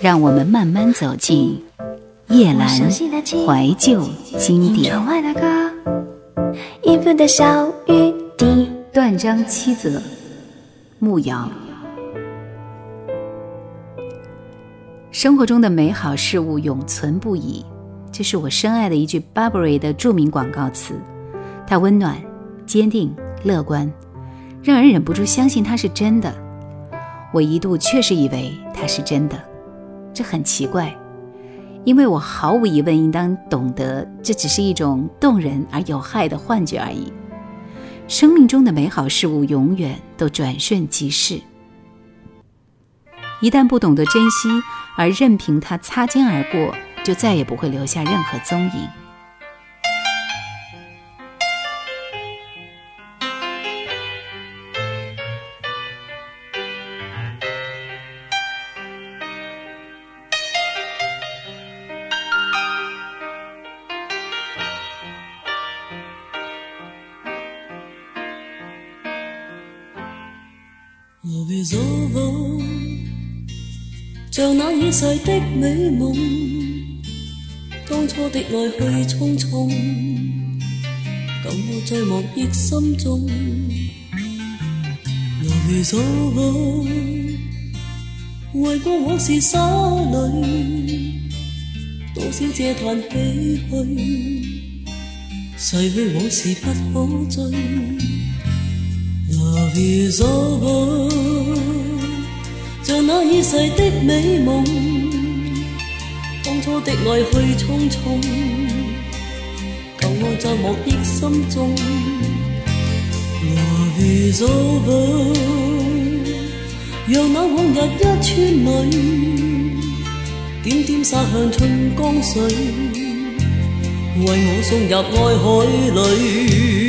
让我们慢慢走进夜阑怀旧经典。断章七则，牧羊。生活中的美好事物永存不已，这是我深爱的一句 b u r b e r r y 的著名广告词。它温暖、坚定、乐观，让人忍不住相信它是真的。我一度确实以为它是真的。这很奇怪，因为我毫无疑问应当懂得，这只是一种动人而有害的幻觉而已。生命中的美好事物永远都转瞬即逝，一旦不懂得珍惜，而任凭它擦肩而过，就再也不会留下任何踪影。r e s o 像那已逝的美梦，当初的爱去匆匆，感我在忘忆心中。r e 走 o l 为过往事洒泪，多少嗟叹唏嘘，逝去往事不可追。如鎖腕，像那已逝的美夢，當初的愛去匆匆，舊愛在莫憶心中。Love is over，讓那往日一串淚，點點灑向春江水，為我送入愛海裏。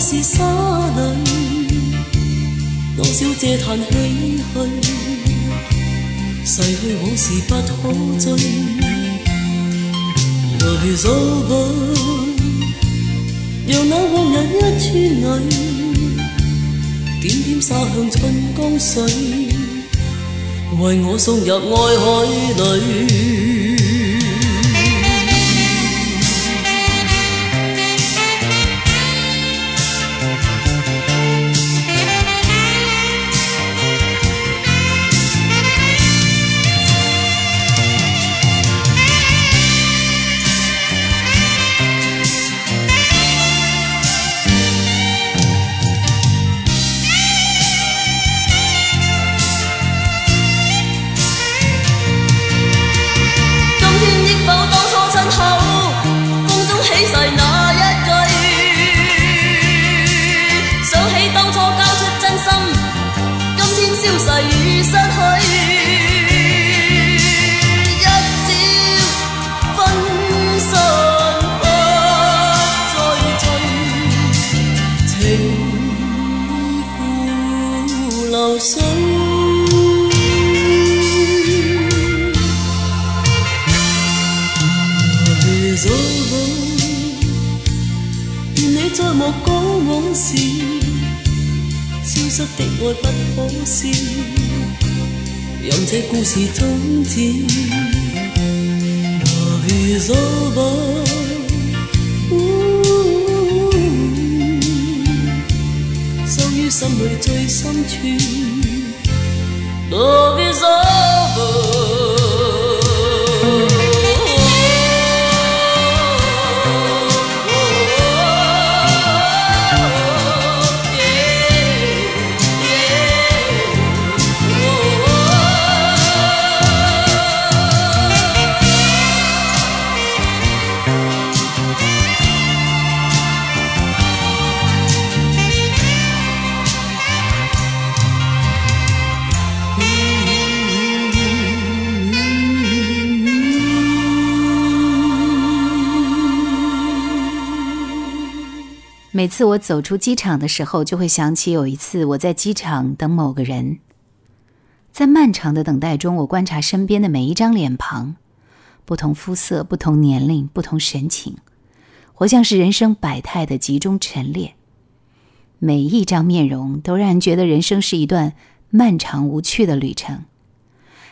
往事沙淚，當小姐嘆唏噓，逝去往事不可追。來數過，讓那往日一串淚，點點灑向春江水，為我送入愛海裏。仔细那一句，想起当初交出真心，今天消逝已失去。的愛不好笑，任這故事終止。拿去走吧。收於心裏最深處，Love is over。每次我走出机场的时候，就会想起有一次我在机场等某个人。在漫长的等待中，我观察身边的每一张脸庞，不同肤色、不同年龄、不同神情，活像是人生百态的集中陈列。每一张面容都让人觉得人生是一段漫长无趣的旅程。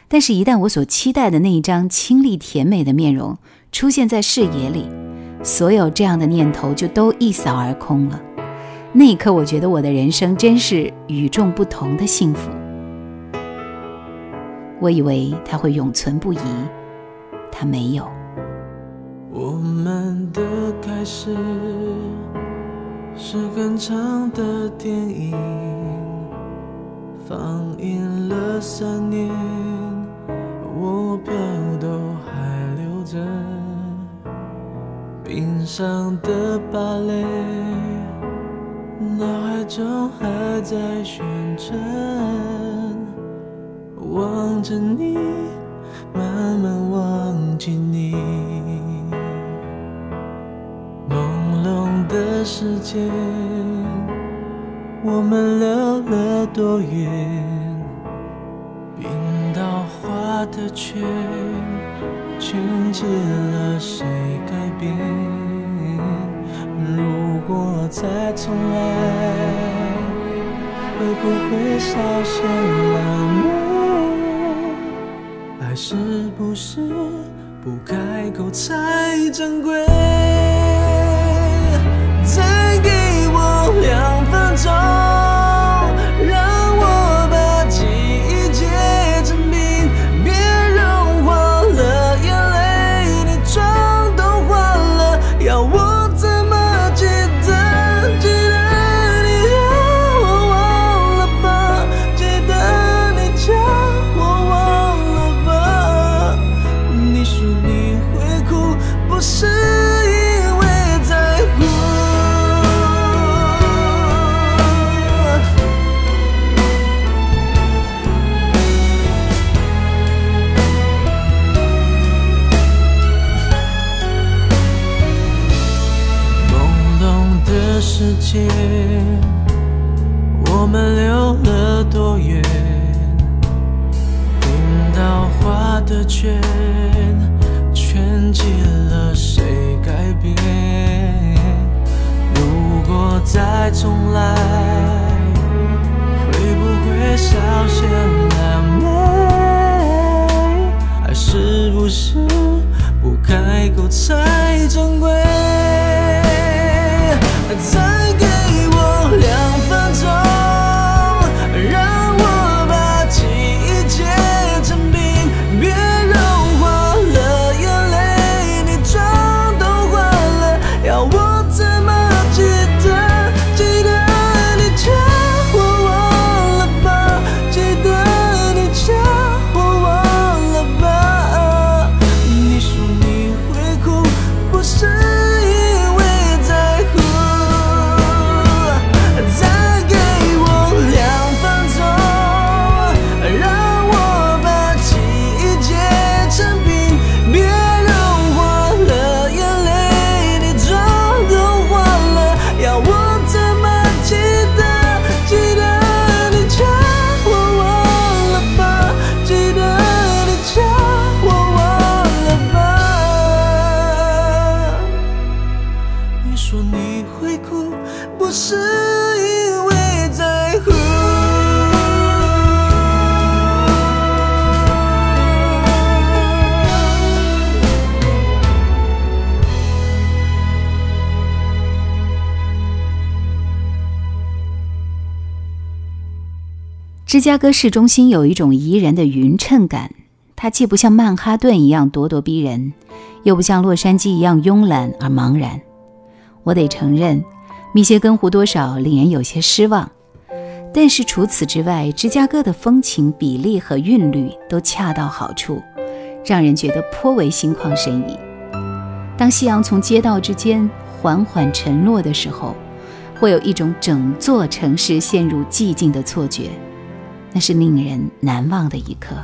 但是，一旦我所期待的那一张清丽甜美的面容出现在视野里，所有这样的念头就都一扫而空了。那一刻，我觉得我的人生真是与众不同的幸福。我以为它会永存不移，它没有。我们的开始是很长的电影，放映了三年，我票都还留着。冰上的芭蕾，脑海中还在旋转，望着你，慢慢忘记你。朦胧的世界，我们溜了多远？冰刀划的圈。忘记了谁改变？如果再重来，会不会少些浪漫？爱是不是不开口才珍贵？再给我两分钟。芝加哥市中心有一种宜人的匀称感，它既不像曼哈顿一样咄咄逼人，又不像洛杉矶一样慵懒而茫然。我得承认，密歇根湖多少令人有些失望，但是除此之外，芝加哥的风情、比例和韵律都恰到好处，让人觉得颇为心旷神怡。当夕阳从街道之间缓缓沉落的时候，会有一种整座城市陷入寂静的错觉。那是令人难忘的一刻。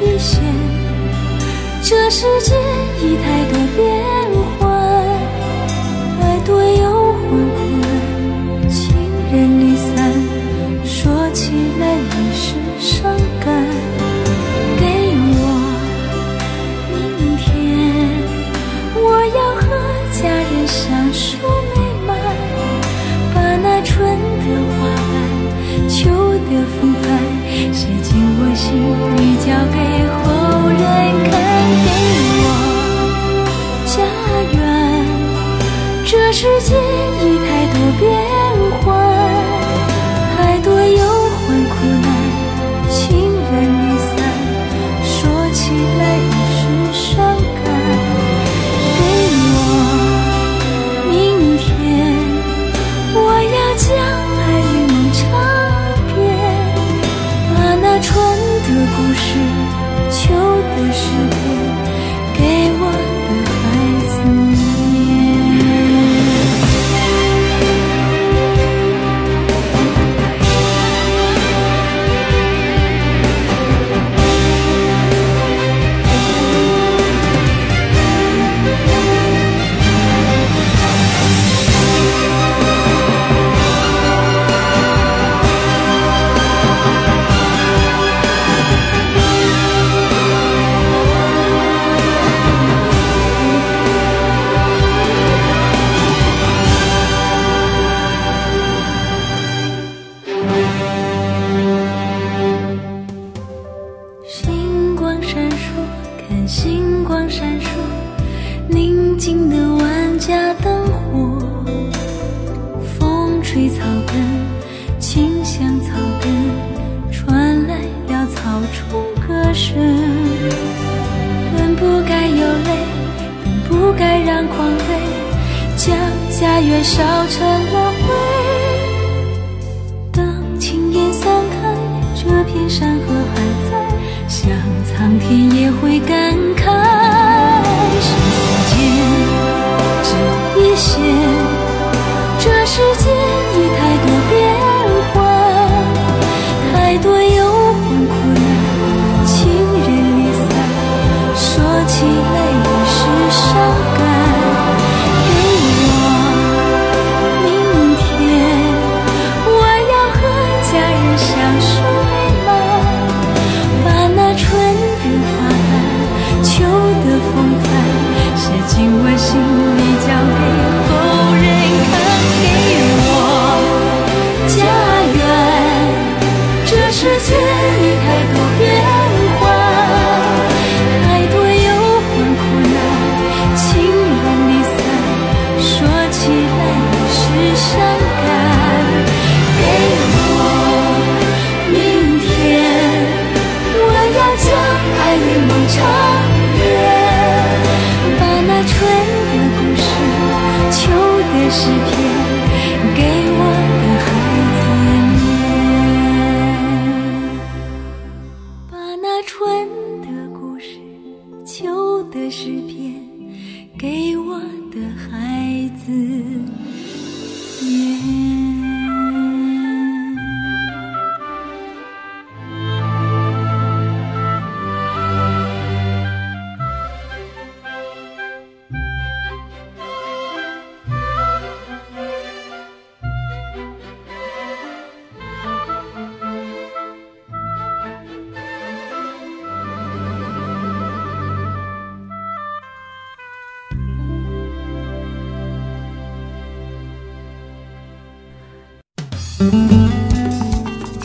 一线，这世界已太多变幻，太多忧患，情人离散，说起来已是伤感。给我明天，我要和家人相守美满，把那春的花瓣、秋的风寒，写进我心里。不是秋的诗篇。家园烧成了灰，当青烟散开，这片山河还在，想苍天也会感。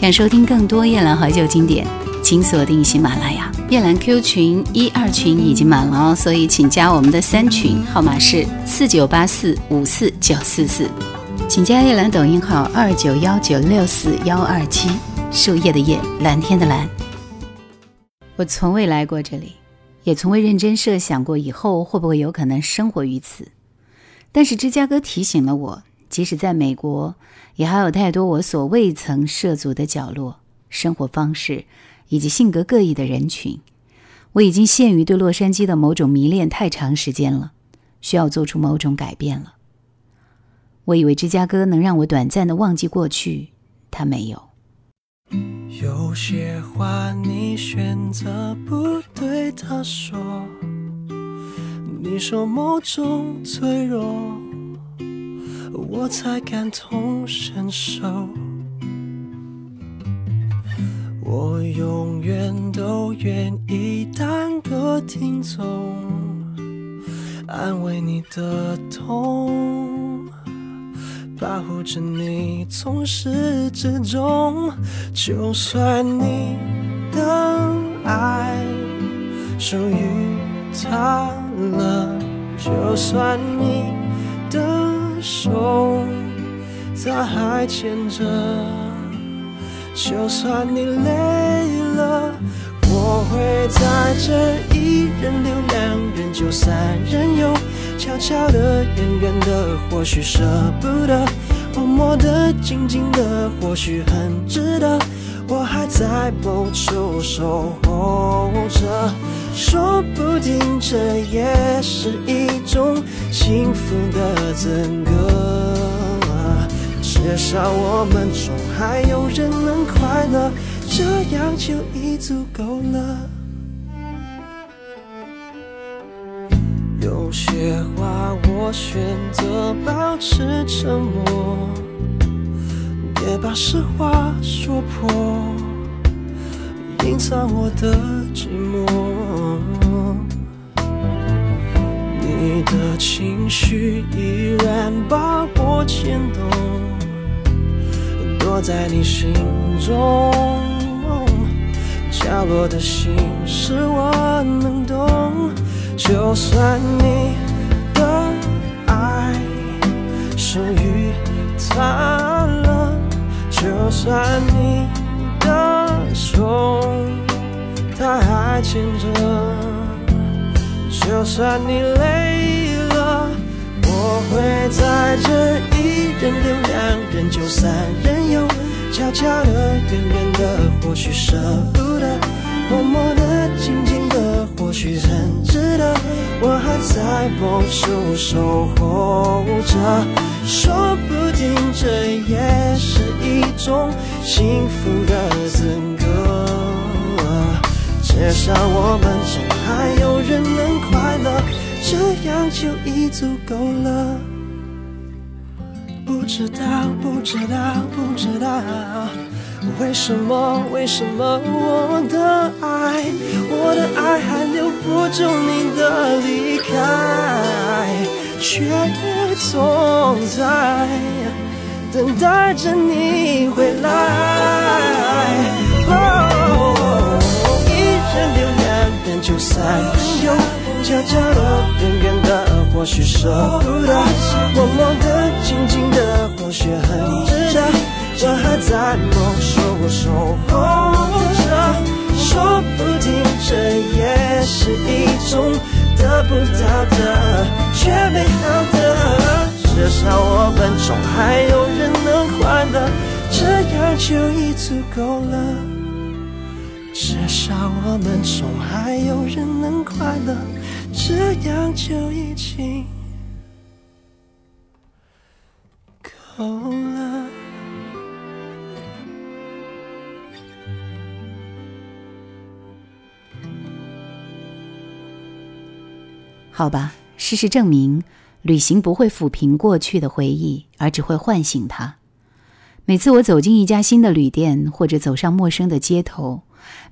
想收听更多夜兰怀旧经典，请锁定喜马拉雅。夜兰 Q 群一二群已经满了，哦，所以请加我们的三群，号码是四九八四五四九四四。请加夜兰抖音号二九幺九六四幺二七，树叶的叶，蓝天的蓝。我从未来过这里，也从未认真设想过以后会不会有可能生活于此。但是芝加哥提醒了我。即使在美国，也还有太多我所未曾涉足的角落、生活方式以及性格各异的人群。我已经陷于对洛杉矶的某种迷恋太长时间了，需要做出某种改变了。我以为芝加哥能让我短暂地忘记过去，它没有。有些话你选择不对他说，你说某种脆弱。我才感同身受，我永远都愿意当个听众，安慰你的痛，保护着你从始至终。就算你的爱属于他了，就算你。手，他还牵着，就算你累了，我会在这一人留，两人就三人游，悄悄的，远远的，或许舍不得，默默的，静静的，或许很值得。我还在某处守候着，说不定这也是一种幸福的资格。至少我们中还有人能快乐，这样就已足够了。有些话我选择保持沉默。别把实话说破，隐藏我的寂寞。你的情绪依然把我牵动，躲在你心中角落的心事我能懂，就算你的爱属于他了。就算你的手他还牵着，就算你累了，我会在这一人留两人就三人游，悄悄的远远的，或许舍不得，默默的静静的，或许很值得，我还在某处守候着，说不定这也是。种幸福的资格，至少我们中还有人能快乐，这样就已足够了。不知道，不知道，不知道，为什么，为什么我的爱，我的爱还留不住你的离开，却也总在。等待着你回来。一人留两片秋有悄悄的，远远的，或许舍不得；默默的，静静的，或许很值得。我还在某处守候着，说不定这也是一种得不到的，却美好。至少我们中还有人能快乐，这样就已足够了。至少我们中还有人能快乐，这样就已经够了。好吧，事实证明。旅行不会抚平过去的回忆，而只会唤醒它。每次我走进一家新的旅店，或者走上陌生的街头，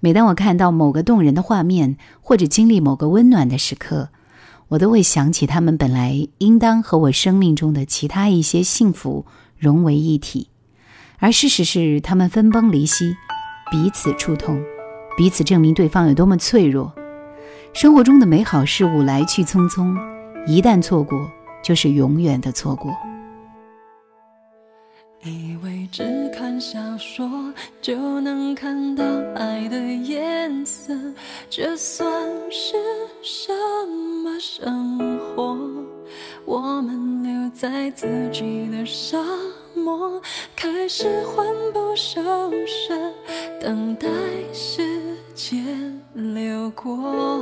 每当我看到某个动人的画面，或者经历某个温暖的时刻，我都会想起他们本来应当和我生命中的其他一些幸福融为一体。而事实是，他们分崩离析，彼此触痛，彼此证明对方有多么脆弱。生活中的美好事物来去匆匆，一旦错过。就是永远的错过。以为只看小说就能看到爱的颜色，这算是什么生活？我们留在自己的沙漠，开始魂不守舍，等待时间流过。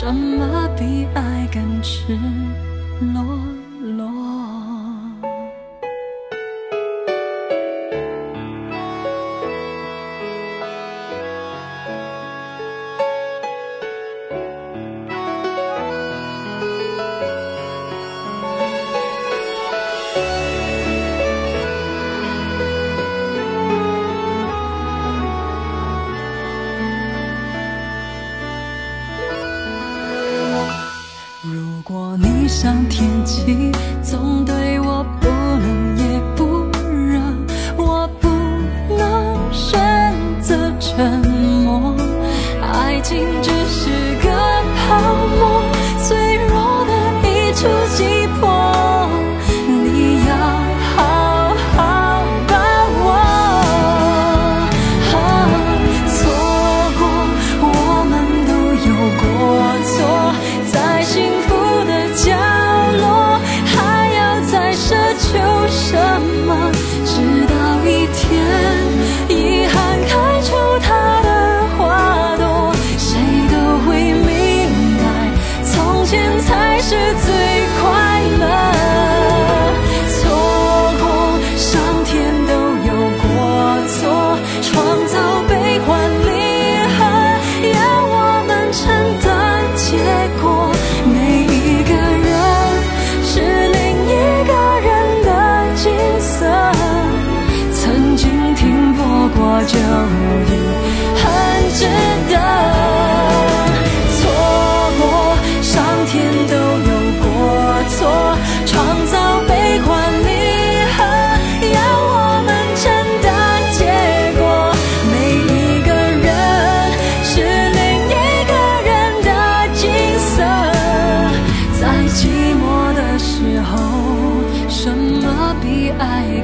什么比爱更赤裸？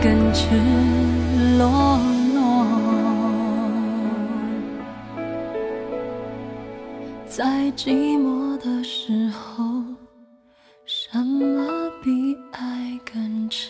更赤裸裸，在寂寞的时候，什么比爱更赤？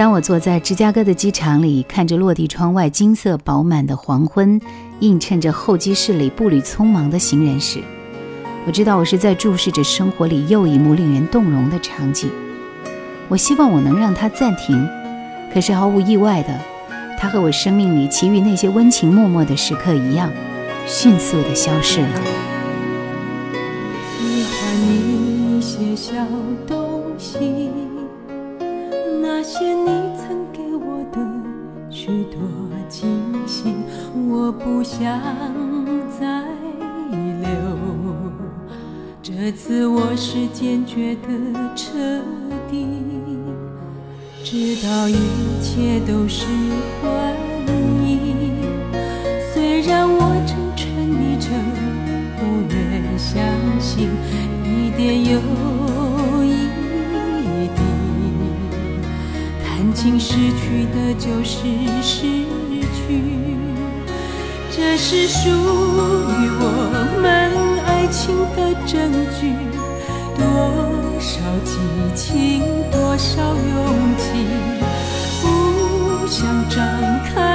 当我坐在芝加哥的机场里，看着落地窗外金色饱满的黄昏，映衬着候机室里步履匆忙的行人时，我知道我是在注视着生活里又一幕令人动容的场景。我希望我能让它暂停，可是毫无意外的，它和我生命里其余那些温情脉脉的时刻一样，迅速的消失了。你些小东西。发些你曾给我的许多惊喜，我不想再留。这次我是坚决的彻底，直到一切都是幻影。虽然我诚恳地诚，不愿相信一点有。经失去的就是失去，这是属于我们爱情的证据。多少激情，多少勇气，不想张开。